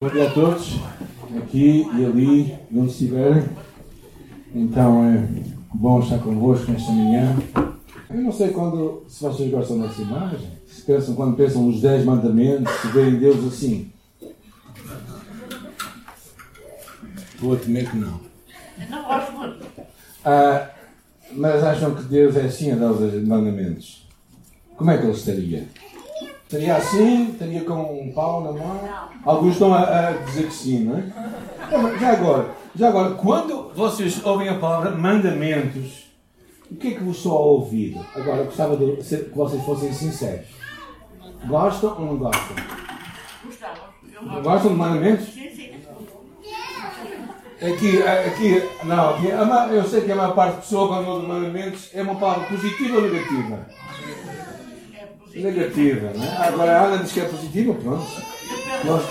Bom dia a todos, aqui e ali, onde estiverem. Então é bom estar convosco nesta manhã. Eu não sei quando, se vocês gostam dessa imagem, se pensam, quando pensam nos 10 mandamentos, se veem Deus assim. Vou temer que não. Não gosto muito. Ah, mas acham que Deus é assim a dar os mandamentos? Como é que ele estaria? Estaria assim? Estaria com um pau na mão? Alguns estão a, a dizer que sim, não é? Mas Já agora, já agora, quando vocês ouvem a palavra mandamentos, o que é que vos soa ao ouvido? Agora, eu gostava de ser- que vocês fossem sinceros. Gostam ou não gostam? Gostava. Gostam de mandamentos? Sim, sim. Aqui, aqui, não, aqui, eu sei que a maior parte da pessoa, quando ouve mandamentos, é uma palavra positiva ou negativa? Negativa, não é? Agora a Ana diz que é positiva, pronto. Nós-.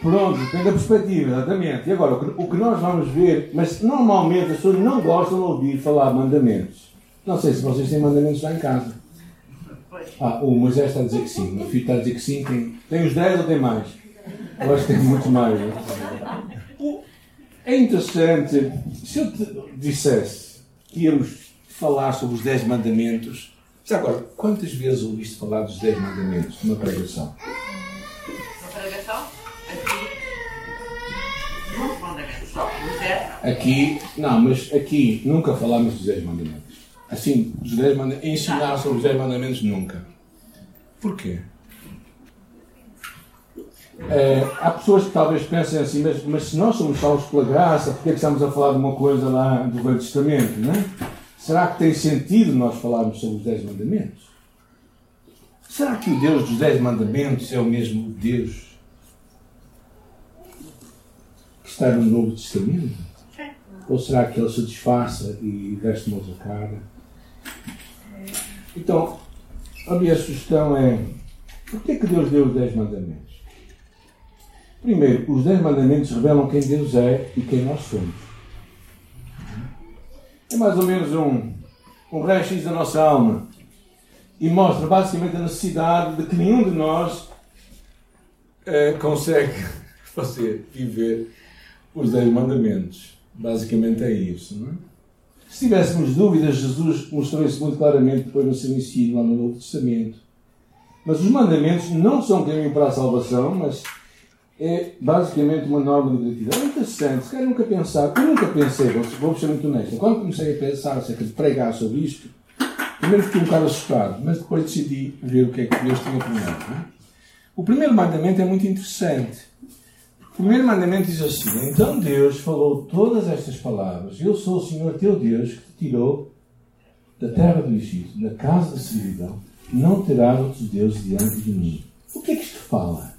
Pronto, depende da perspectiva, exatamente. E agora, o que, nós vamos ver, mas normalmente as pessoas não gostam de ouvir falar mandamentos. Não sei se vocês têm mandamentos lá em casa. Ah, o Moisés está a dizer que sim, o meu filho está a dizer que sim. Tem, tem os 10 ou tem mais? Eu acho que tem muito mais. é? O- É interessante, se eu te dissesse que íamos falar sobre os 10 mandamentos, já agora, quantas vezes ouviste falar dos 10 mandamentos numa pregação? Na pregação, aqui, muitos mandamentos só. Os Aqui, não, mas aqui nunca falámos dos 10 mandamentos. Assim, dos 10 mandamentos, ensinar sobre os 10 mandamentos nunca. Porquê? É, há pessoas que talvez pensem assim, mas, mas se nós somos salvos pela graça, porquê é que estamos a falar de uma coisa lá do Velho Testamento, não é? Será que tem sentido nós falarmos sobre os 10 mandamentos? Será que o Deus dos 10 mandamentos é o mesmo Deus que está no Novo Testamento? sim. Ou será que ele se disfarça e veste uma outra cara? Então, a minha sugestão é: por que, que Deus deu os 10 mandamentos? Primeiro, os 10 mandamentos revelam quem Deus é e quem nós somos. É mais ou menos um, um raio-x da nossa alma e mostra basicamente a necessidade de que nenhum de nós eh, consegue fazer viver os 10 mandamentos. Basicamente é isso, não é? Se tivéssemos dúvidas, Jesus mostrou isso muito claramente depois no seu ensino lá no Novo Testamento. Mas os mandamentos não são caminho para a salvação, mas é basicamente uma norma de gratidão. É interessante, se calhar nunca pensar, eu nunca pensei, vou, vou ser muito honesto, quando comecei a pensar acerca de pregar sobre isto, primeiro fiquei um bocado assustado, mas depois decidi ver o que é que Deus tinha por mim. não é? O primeiro mandamento é muito interessante. O primeiro mandamento diz assim: Então Deus falou todas estas palavras. Eu sou o Senhor teu Deus que te tirou da terra do Egito, da casa da servidão. Não terás outros deuses diante de mim. O que é que isto fala?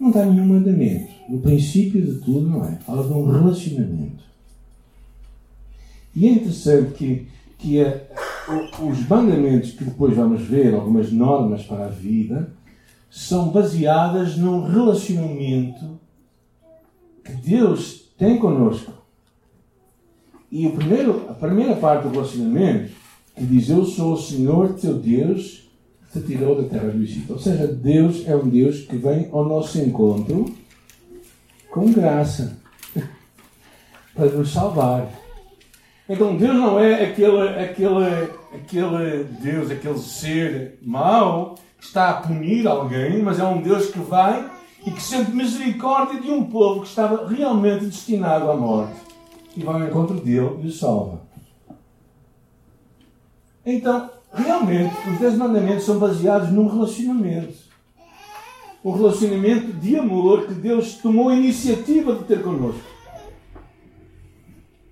Não dá nenhum mandamento. No princípio de tudo, não é? Fala de um relacionamento. E é interessante que, que a- os mandamentos que depois vamos ver, algumas normas para a vida, são baseadas num relacionamento que Deus tem connosco. E o primeiro, a primeira parte do relacionamento que diz: Eu sou o Senhor teu Deus te tirou da terra do Egito. Ou seja, Deus é um Deus que vem ao nosso encontro com graça para nos salvar. Então Deus não é aquele, aquele, aquele Deus, aquele ser mau que está a punir alguém, mas é um Deus que vai e que sente misericórdia de um povo que estava realmente destinado à morte. E vai ao encontro dele e o salva. Então, realmente, os dez mandamentos são baseados num relacionamento. Um relacionamento de amor que Deus tomou a iniciativa de ter connosco.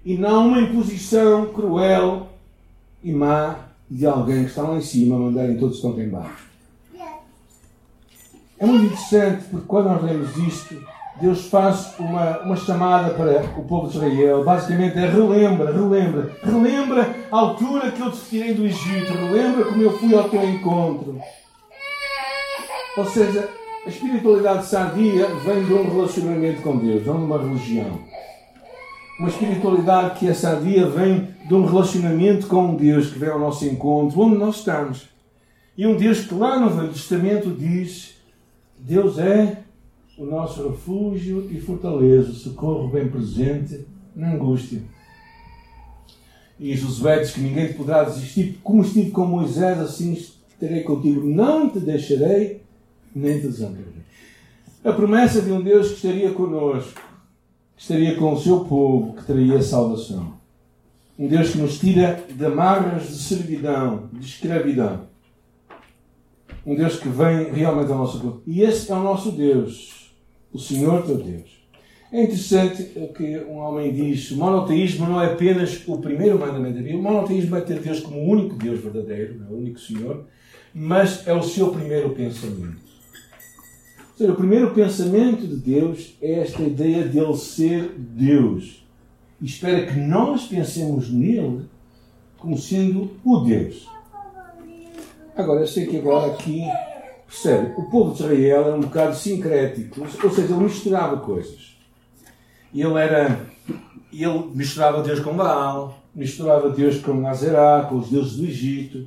E não uma imposição cruel e má de alguém que está lá em cima a mandarem todos estão cá em baixo. É muito interessante porque quando nós lemos isto, Deus faz uma, uma chamada para o povo de Israel. Basicamente é relembra, relembra, relembra a altura que eu te tirei do Egito, relembra como eu fui ao teu encontro. Ou seja, a espiritualidade sadia vem de um relacionamento com Deus, não de uma religião. Uma espiritualidade que é sadia vem de um relacionamento com Deus que vem ao nosso encontro, onde nós estamos. E um Deus que lá no Velho Testamento diz: Deus é o nosso refúgio e fortaleza, o socorro bem presente na angústia. E Josué diz que ninguém te poderá desistir, como estive com Moisés, assim estarei contigo, não te deixarei, nem te desampararei. A promessa de um Deus que estaria conosco, que estaria com o seu povo, que traria salvação. Um Deus que nos tira de amarras de servidão, de escravidão. Um Deus que vem realmente ao nosso povo. E esse é o nosso Deus, o Senhor teu Deus. É interessante que um homem diz: o monoteísmo não é apenas o primeiro mandamento da Bíblia. O monoteísmo é ter Deus como o único Deus verdadeiro, é o único Senhor, mas é o seu primeiro pensamento. Ou seja, o primeiro pensamento de Deus é esta ideia de Ele ser Deus. E espera que nós pensemos nele como sendo o Deus. Agora, eu sei que agora aqui, percebe, o povo de Israel era um bocado sincrético, ou seja, ele misturava coisas. Ele era. Ele misturava Deus com Baal, misturava Deus com Nazará, com os deuses do Egito.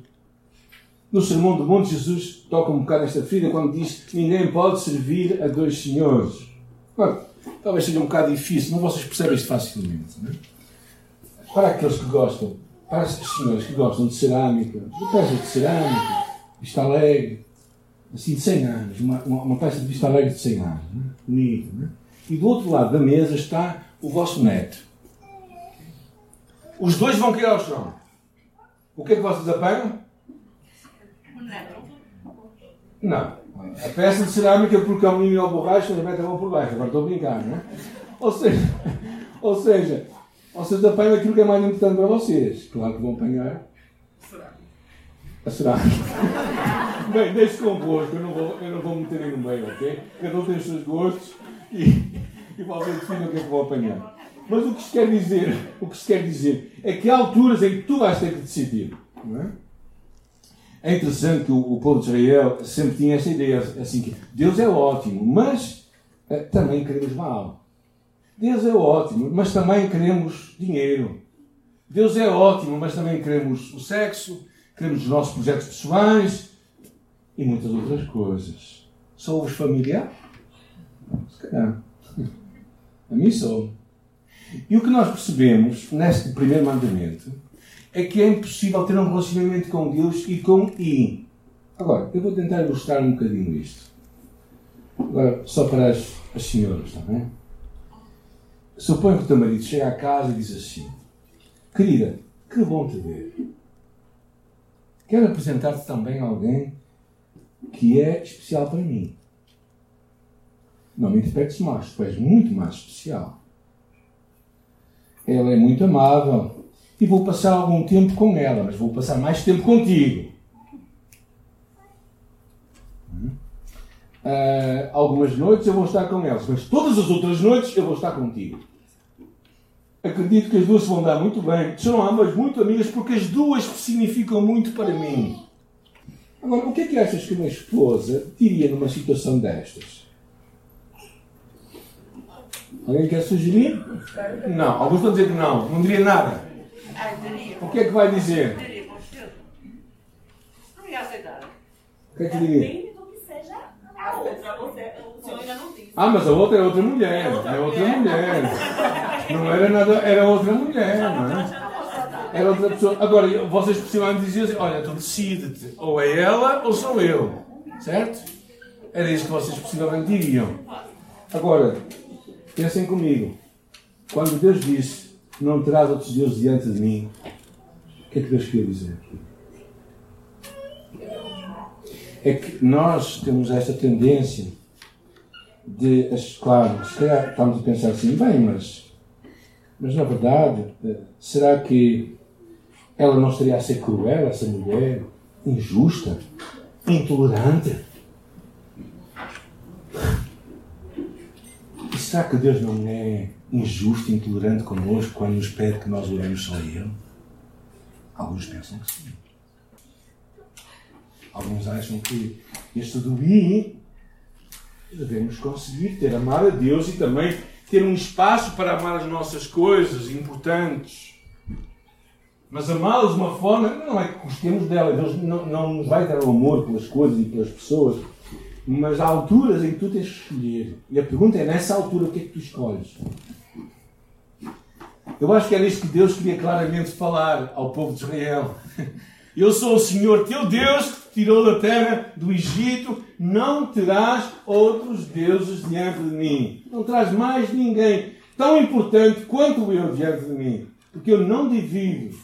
No Sermão do Monte, Jesus toca um bocado nesta ferida quando diz ninguém pode servir a dois senhores. Claro, talvez seja um bocado difícil, mas vocês percebem isto facilmente. Não é? Para aqueles que gostam, para as senhoras que gostam de cerâmica, de peças de cerâmica, Vista Alegre, assim de 100 anos, uma, uma, uma peça de Vista Alegre de 100 anos, não é? bonito, não é? e do outro lado da mesa está o vosso neto. Os dois vão cair ao chão. O que é que vocês apagam? O neto. Não. A peça de cerâmica, porque é um menino ao borracho, eles metem a mão por baixo. Agora estou a brincar, não é? Ou seja, ou seja, vocês apanham aquilo que é mais importante para vocês. Claro que vão apanhar a cerâmica. Bem, deixe convosco, eu não vou, eu não vou meter aí no meio, ok? Cada um tem os seus gostos e, e vocês decidem o que é que vão apanhar. Mas o que se quer dizer, o que se quer dizer é que há alturas em que tu vais ter que decidir. Não é? É interessante que o, o povo de Israel sempre tinha esta ideia, assim que Deus é ótimo, mas eh, também queremos mal. Deus é ótimo, mas também queremos dinheiro. Deus é ótimo, mas também queremos o sexo, queremos os nossos projetos pessoais e muitas outras coisas. Sou-vos familiar? Se calhar. A mim sou. E o que nós percebemos neste primeiro mandamento é que é impossível ter um relacionamento com Deus e com I. Agora, eu vou tentar ilustrar um bocadinho isto. Agora, só para as, as senhoras, está bem? Suponho que o teu marido chega à casa e diz assim: Querida, que bom te ver. Quero apresentar-te também a alguém que é especial para mim. Não me interpretes mais, tu és muito mais especial. Ela é muito amável e vou passar algum tempo com ela, mas vou passar mais tempo contigo. Uh, algumas noites eu vou estar com elas, mas todas as outras noites eu vou estar contigo. Acredito que as duas se vão dar muito bem. São ambas muito amigas porque as duas significam muito para mim. Agora, o que é que achas que uma esposa diria numa situação destas? Alguém quer sugerir? Não. Alguns vão dizer que não. Não diria nada. O que é que vai dizer? Não ia aceitar. O que é que diria? A. Ah, mas a outra é outra mulher. É outra mulher. Não era nada, era outra mulher, não é? Era outra pessoa. Agora, vocês possivelmente diziam assim: olha, tu decide-te, ou é ela ou sou eu. Certo? Era isso que vocês possivelmente diriam. Agora, pensem comigo. Quando Deus disse: Não terás outros deuses diante de mim, o que é que Deus queria dizer? É que nós temos esta tendência de, claro, se calhar estamos a pensar assim, bem, mas, mas na verdade, eh, será que ela não estaria a ser cruel, essa mulher, injusta, intolerante? E será que Deus não é injusto e intolerante connosco quando nos pede que nós oremos só a Ele? Alguns pensam que sim. Alguns acham que este do I devemos conseguir ter amar a Deus e também ter um espaço para amar as nossas coisas importantes. Mas amá-las de uma forma, não é que gostemos dela, Deus não, não nos vai dar o amor pelas coisas e pelas pessoas, Mas há alturas em que tu tens que escolher. E a pergunta é: nessa altura, o que é que tu escolhes? Eu acho que era isto que Deus queria claramente falar ao povo de Israel. Eu sou o Senhor teu Deus que te tirou da terra do Egito. Não terás outros deuses diante de mim. Não terás mais ninguém tão importante quanto eu diante de mim. Porque eu não divido.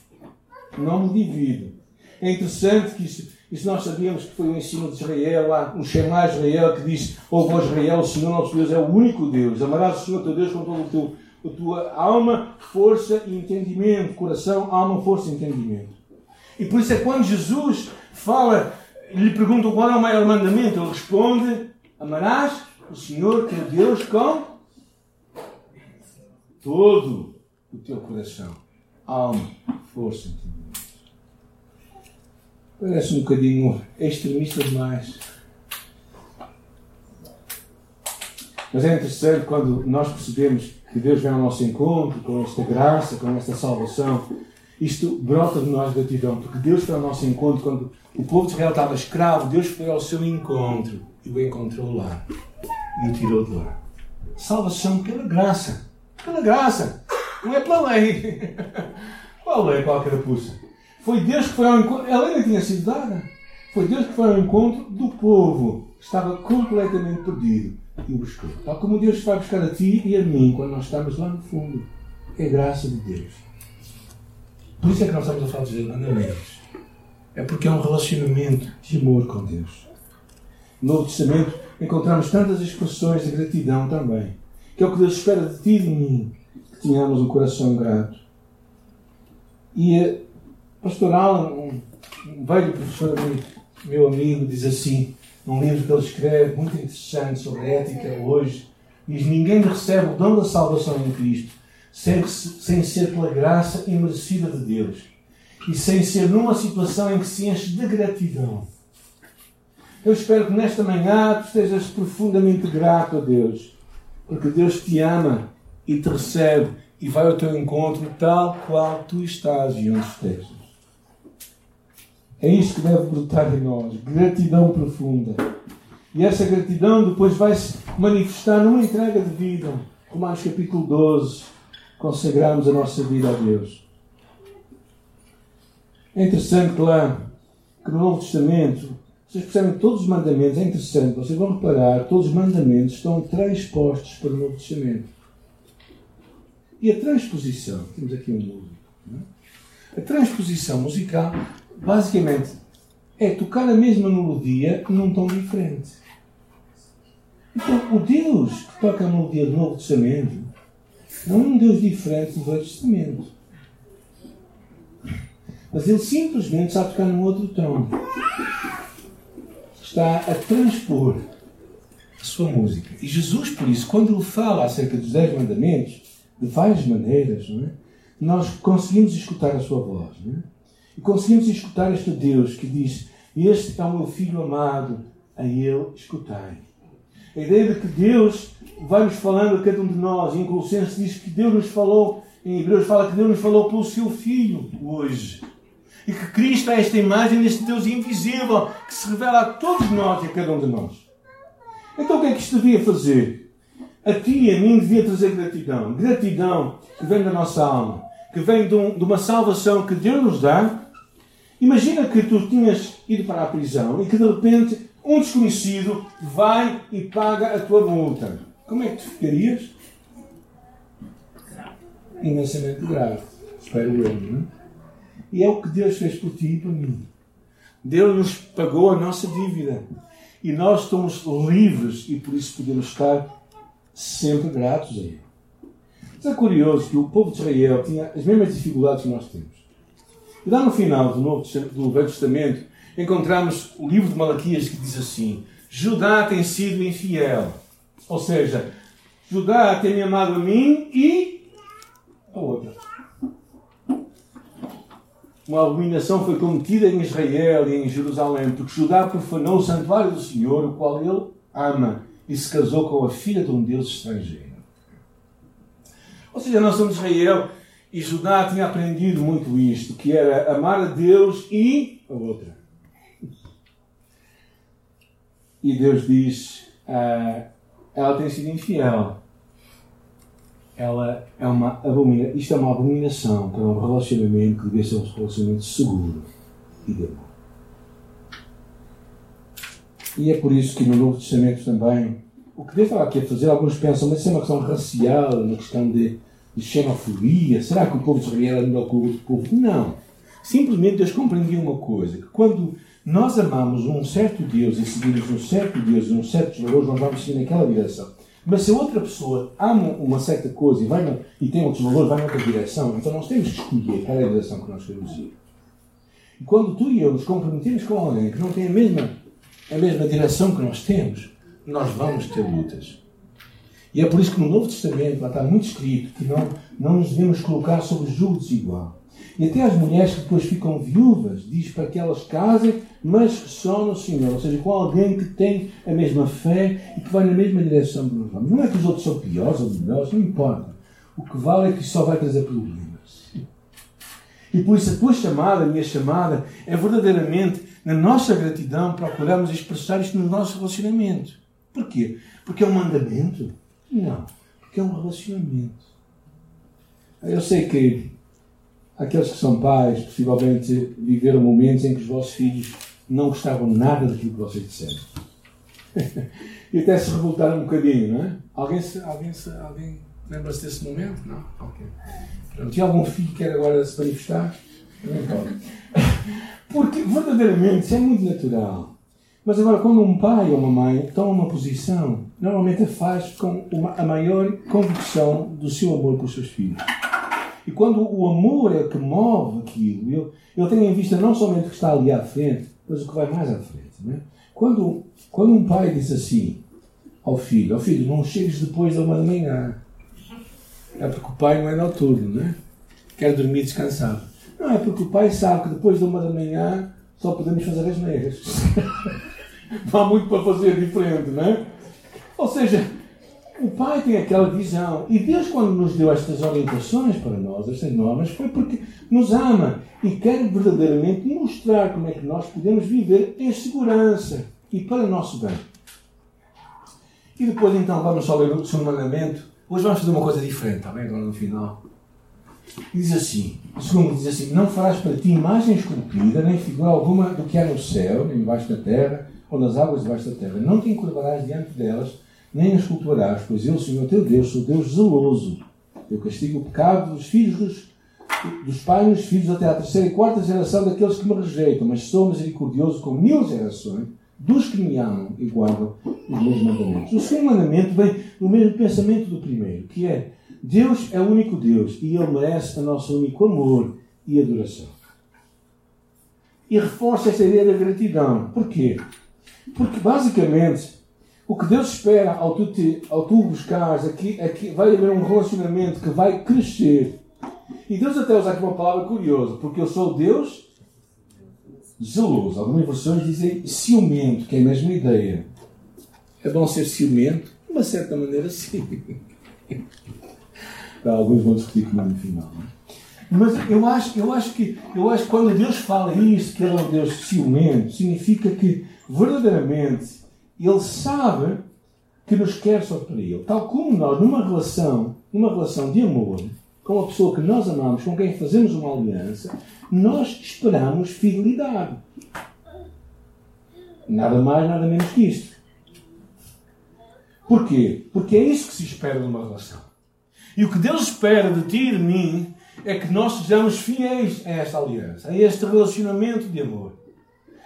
Não me divido. É interessante que isso, isso nós sabíamos que foi o ensino de Israel, lá, um Shema Israel que diz: Ouve Israel, o Senhor nosso Deus é o único Deus. Amarás o Senhor teu Deus com todo o teu a tua alma, força e entendimento. Coração, alma, força e entendimento. E por isso é quando Jesus fala, lhe pergunta qual é o maior mandamento, ele responde: Amarás o Senhor teu Deus com todo o teu coração, alma, força e entendimento. Parece um bocadinho extremista demais. Mas é interessante quando nós percebemos que Deus vem ao nosso encontro com esta graça, com esta salvação. Isto brota de nós gratidão, porque Deus foi ao nosso encontro quando o povo de Israel estava escravo. Deus foi ao seu encontro e o encontrou lá e o tirou de lá. Salvação pela graça. Pela graça. Não é pela lei. Qual lei? Qual carapuça? Foi Deus que foi ao encontro. A lei não tinha sido dada. Foi Deus que foi ao encontro do povo. Estava completamente perdido e o buscou. Tal como Deus vai buscar a ti e a mim quando nós estamos lá no fundo. É graça de Deus. Por isso é que nós estamos a falar dos mandamentos. É porque é um relacionamento de amor com Deus. No Novo Testamento encontramos tantas expressões de gratidão também. Que é o que Deus espera de ti e de mim. Que tenhamos um coração grato. E a pastor Alan, um, um velho professor meu amigo, diz assim: num livro que ele escreve, muito interessante sobre ética hoje, diz: Ninguém recebe o dom da salvação em Cristo sem, sem ser pela graça imerecida de Deus e sem ser numa situação em que se enche de gratidão. Eu espero que nesta manhã tu estejas profundamente grato a Deus, porque Deus te ama e te recebe e vai ao teu encontro tal qual tu estás e onde estejas. É isto que deve brotar em nós, gratidão profunda. E essa gratidão depois vai se manifestar numa entrega de vida. Romanos capítulo 12, consagramos a nossa vida a Deus. É interessante lá que no Novo Testamento, vocês percebem todos os mandamentos, é interessante, vocês vão reparar, todos os mandamentos estão transpostos para o Novo Testamento. E a transposição, temos aqui um músico, é? a transposição musical basicamente, é tocar a mesma melodia num tom diferente. Então, o Deus que toca a melodia do Novo Testamento não é um Deus diferente do Velho Testamento. Mas ele simplesmente está a tocar num outro tom. Está a transpor a sua música. E Jesus, por isso, quando ele fala acerca dos Dez Mandamentos, de várias maneiras, é? nós conseguimos escutar a sua voz. Não é? E conseguimos escutar este Deus que diz: Este é o meu filho amado, a ele escutai. A ideia de que Deus vai nos falando a cada um de nós, e em Colossenses diz que Deus nos falou, em Hebreus fala que Deus nos falou pelo seu Filho hoje. E que Cristo é esta imagem deste Deus invisível que se revela a todos nós e a cada um de nós. Então o que é que isto devia fazer? A ti e a mim devia trazer gratidão. Gratidão que vem da nossa alma, que vem de, um, de uma salvação que Deus nos dá Imagina que tu tinhas ido para a prisão e que de repente um desconhecido vai e paga a tua multa. Como é que tu ficarias? Imensamente grave. Espero eu, não é? E é o que Deus fez por ti e por mim. Deus nos pagou a nossa dívida. E nós estamos livres e por isso podemos estar sempre gratos a Ele. Mas é curioso que o povo de Israel tinha as mesmas dificuldades que nós temos. E lá no final do, Novo, do Velho Testamento, encontramos o livro de Malaquias que diz assim: Judá tem sido infiel. Ou seja, Judá tem me amado a mim e a outra. Uma abominação foi cometida em Israel e em Jerusalém, porque Judá profanou o santuário do Senhor, o qual ele ama, e se casou com a filha de um Deus estrangeiro. Ou seja, nós somos Israel e Judá tinha aprendido muito isto, que era amar a Deus e a outra. e Deus diz: ah, ela tem sido infiel. Ela é uma abominação. Isto é uma abominação para um relacionamento que deve ser um relacionamento seguro e de amor. E é por isso que no Novo Testamento também, o que Deus estava aqui a fazer, alguns pensam, mas isso é uma questão racial, uma questão de, de xenofobia. Será que o povo de Israel era melhor que o outro povo? Não. Simplesmente Deus compreendia uma coisa, que quando nós amamos um certo Deus e seguimos um certo Deus e um certo valores, nós vamos seguir naquela direção. Mas se outra pessoa ama uma certa coisa e, vai no, e tem outros valores, vai noutra direção, então nós temos que escolher qual é a direção que nós queremos ir. E quando tu e eu nos comprometemos com alguém que não tem a mesma, a mesma direção que nós temos, nós vamos ter lutas. E é por isso que no Novo Testamento lá está muito escrito que não, não nos devemos colocar sobre jugo desigual. E até as mulheres que depois ficam viúvas, diz para que elas casem, mas só no Senhor, ou seja, com alguém que tem a mesma fé e que vai na mesma direção que nós vamos. Não é que os outros são piores ou melhores, não importa. O que vale é que só vai trazer problemas. E por isso a tua chamada, a minha chamada, é verdadeiramente, na nossa gratidão, procuramos expressar isto no nosso relacionamento. Porquê? Porque é um mandamento? Não. Porque é um relacionamento. Eu sei que aqueles que são pais, possivelmente viveram momentos em que os vossos filhos não gostavam nada daquilo que vocês disseram. e até se revoltaram um bocadinho, não é? Alguém, se, alguém, se, alguém lembra-se desse momento? Não? Ok. Pronto. Tinha algum filho que quer agora se manifestar? Também pode. Porque verdadeiramente isso é muito natural. Mas agora, quando um pai ou uma mãe toma uma posição, normalmente a faz com uma, a maior convicção do seu amor pelos seus filhos. E quando o amor é que move aquilo, ele, ele tem em vista não somente o que está ali à frente, mas o que vai mais à frente. Não é? quando, quando um pai diz assim ao filho: Ó filho, não chegues depois da uma da manhã. É porque o pai não é noturno, não é? Quer dormir descansado. Não, é porque o pai sabe que depois da uma da manhã só podemos fazer as meias. não há muito para fazer diferente, não é? Ou seja, o Pai tem aquela visão. E Deus, quando nos deu estas orientações para nós, estas normas, foi porque nos ama e quer verdadeiramente mostrar como é que nós podemos viver em segurança e para o nosso bem. E depois, então, vamos só ler o segundo mandamento. Hoje vamos fazer uma coisa diferente, está bem? Agora no final. Diz assim: segundo diz assim: Não farás para ti imagem esculpida, nem figura alguma do que há no céu, nem embaixo da terra, ou nas águas debaixo da terra. Não te encurvarás diante delas nem as cultuarás, pois eu, Senhor teu Deus, sou Deus zeloso. Eu castigo o pecado dos filhos dos, pais dos filhos até à terceira e quarta geração daqueles que me rejeitam, mas sou misericordioso com mil gerações dos que me amam e guardam os meus mandamentos. O segundo mandamento vem no mesmo pensamento do primeiro, que é Deus é o único Deus e Ele merece o nosso único amor e adoração. E reforça essa ideia da gratidão. Porquê? Porque basicamente o que Deus espera ao tu, te, ao tu buscares aqui é que vai haver um relacionamento que vai crescer. E Deus até usa aqui uma palavra curiosa, porque eu sou Deus zeloso. Algumas versões dizem ciumento, que é a mesma ideia. É bom ser ciumento? De uma certa maneira, sim. Alguns vão discutir comigo no final. É? Mas eu acho, eu, acho que, eu acho que quando Deus fala isso, que Ele é um Deus ciumento, significa que verdadeiramente ele sabe que nos quer só para Ele. Tal como nós, numa relação, numa relação de amor, com a pessoa que nós amamos, com quem fazemos uma aliança, nós esperamos fidelidade. Nada mais, nada menos que isto. Porquê? Porque é isso que se espera de uma relação. E o que Deus espera de ti e de mim é que nós sejamos fiéis a esta aliança, a este relacionamento de amor.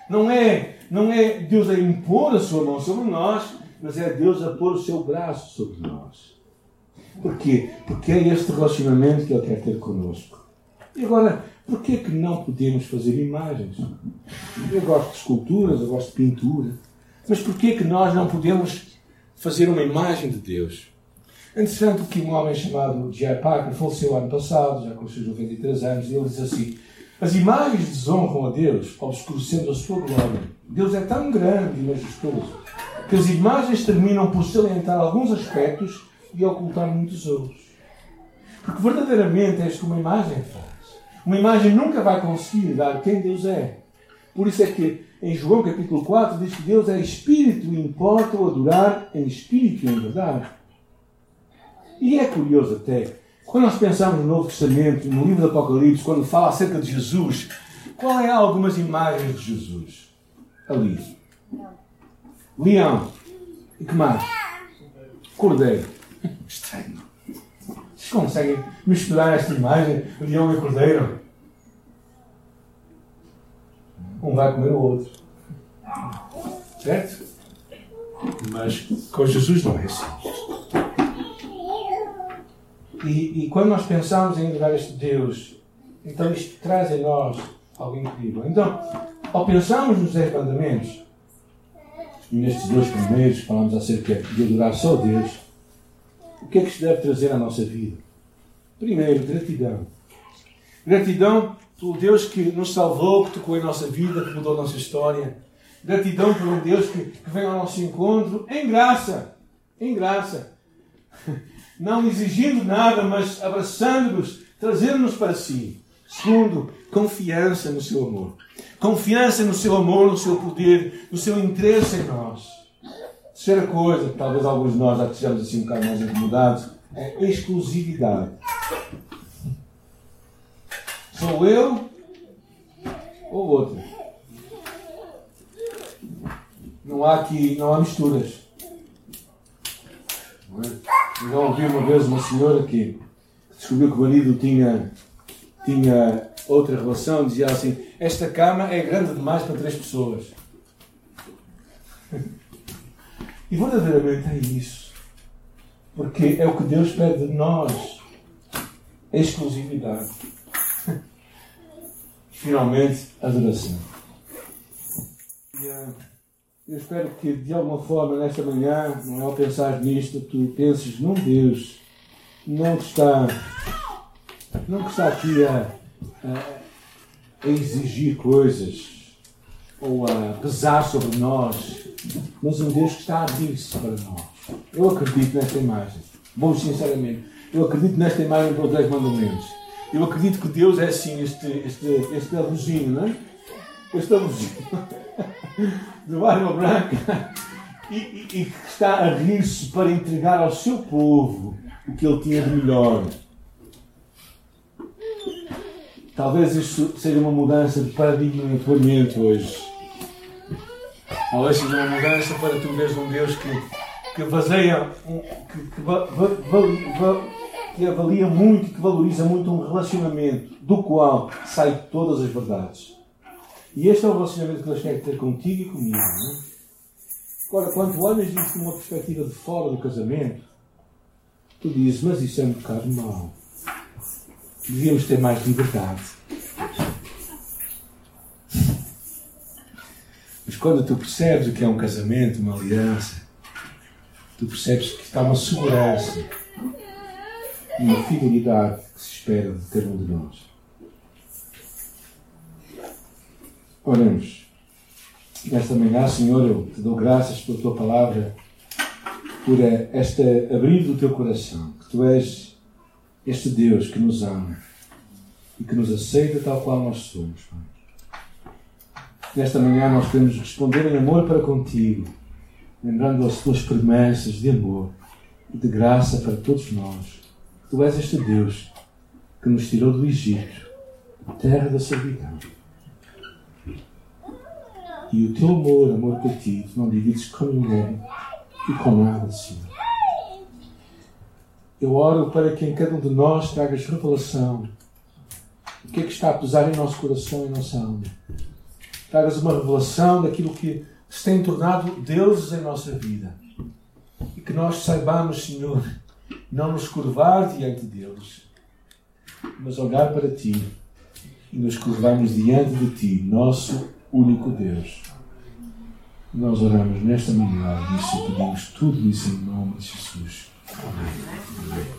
Não é não é Deus a impor a sua mão sobre nós, mas é Deus a pôr o seu braço sobre nós. Porquê? Porque é este relacionamento que Ele quer ter connosco. E agora, porquê que não podemos fazer imagens? Eu gosto de esculturas, eu gosto de pintura. Mas porquê que nós não podemos fazer uma imagem de Deus? Entretanto, que um homem chamado J. Parker faleceu ano passado, já com seus 93 anos, e ele diz assim: As imagens desonram a Deus, obscurecendo a sua glória. Deus é tão grande e majestoso que as imagens terminam por salientar alguns aspectos e ocultar muitos outros. Porque verdadeiramente é isto que uma imagem faz. Uma imagem nunca vai conseguir dar quem Deus é. Por isso é que em João capítulo 4 diz que Deus é espírito e importa o adorar em espírito e em verdade. E é curioso até, quando nós pensamos no Novo Testamento, no livro do Apocalipse, quando fala acerca de Jesus, qual é algumas imagens de Jesus? Ali. Leão. E que mais? Cordeiro. Estranho. Vocês conseguem misturar esta imagem, leão e cordeiro? Um vai comer o outro. Certo? Mas com Jesus não é assim. E, e quando nós pensamos em adorar este Deus, então isto traz em nós algo incrível. Então, ao pensarmos nos Dez Mandamentos, e nestes dois primeiros falamos acerca de adorar só Deus, o que é que isto deve trazer à nossa vida? Primeiro, gratidão. Gratidão pelo Deus que nos salvou, que tocou em nossa vida, que mudou a nossa história. Gratidão por um Deus que, que vem ao nosso encontro em graça. Em graça. Não exigindo nada, mas abraçando-nos, trazendo-nos para si. Segundo, confiança no seu amor. Confiança no seu amor, no seu poder, no seu interesse em nós. Terceira coisa, talvez alguns de nós já estejamos assim um bocado mais incomodados, é exclusividade. Sou eu ou outro. Não há aqui, não há misturas. Não é? Já ouvi uma vez uma senhora que descobriu que o marido tinha, tinha outra relação, dizia assim: Esta cama é grande demais para três pessoas. E verdadeiramente é isso. Porque é o que Deus pede de nós: exclusividade. Finalmente, adoração. Eu espero que de alguma forma nesta manhã, ao pensar nisto, tu penses num Deus não que está, não que está aqui a, a, a exigir coisas ou a pesar sobre nós, mas um Deus que está a abrir-se para nós. Eu acredito nesta imagem. Bom, sinceramente, eu acredito nesta imagem dos Dez Mandamentos. Eu acredito que Deus é assim, este, este, este aluzinho, não é? Este aluzinho. de barba branca. E, e, e que está a rir-se para entregar ao seu povo o que ele tinha de melhor. Talvez isto seja uma mudança de paradigma tua mente hoje. Talvez seja uma mudança para tu veres um Deus que, que vazeia, que, que, va, va, va, que avalia muito que valoriza muito um relacionamento do qual sai todas as verdades. E este é o relacionamento que Deus quer ter contigo e comigo. Não é? Agora, quando olhas isto de uma perspectiva de fora do casamento, tu dizes, mas isso é um bocado mau. Devíamos ter mais liberdade. Mas quando tu percebes o que é um casamento, uma aliança, tu percebes que está uma segurança, uma fidelidade que se espera de cada um de nós. Oremos. Nesta manhã, Senhor, eu te dou graças pela tua palavra, por esta abrir do teu coração, que tu és este Deus que nos ama e que nos aceita tal qual nós somos. Nesta manhã nós queremos responder em amor para contigo, lembrando as tuas promessas de amor e de graça para todos nós. Tu és este Deus que nos tirou do Egito, terra da servidão. E o teu amor, amor tu não divides com ninguém e com nada, Senhor. Eu oro para que em cada um de nós tragas revelação. O que é que está a pesar em nosso coração e nossa alma? Tragas uma revelação daquilo que se tem tornado deuses em nossa vida. E que nós saibamos, Senhor, não nos curvar diante deles, mas olhar para Ti e nos curvarmos diante de Ti, nosso único Deus. Nós oramos nesta manhã e pedimos tudo isso em nome de Jesus. Amém.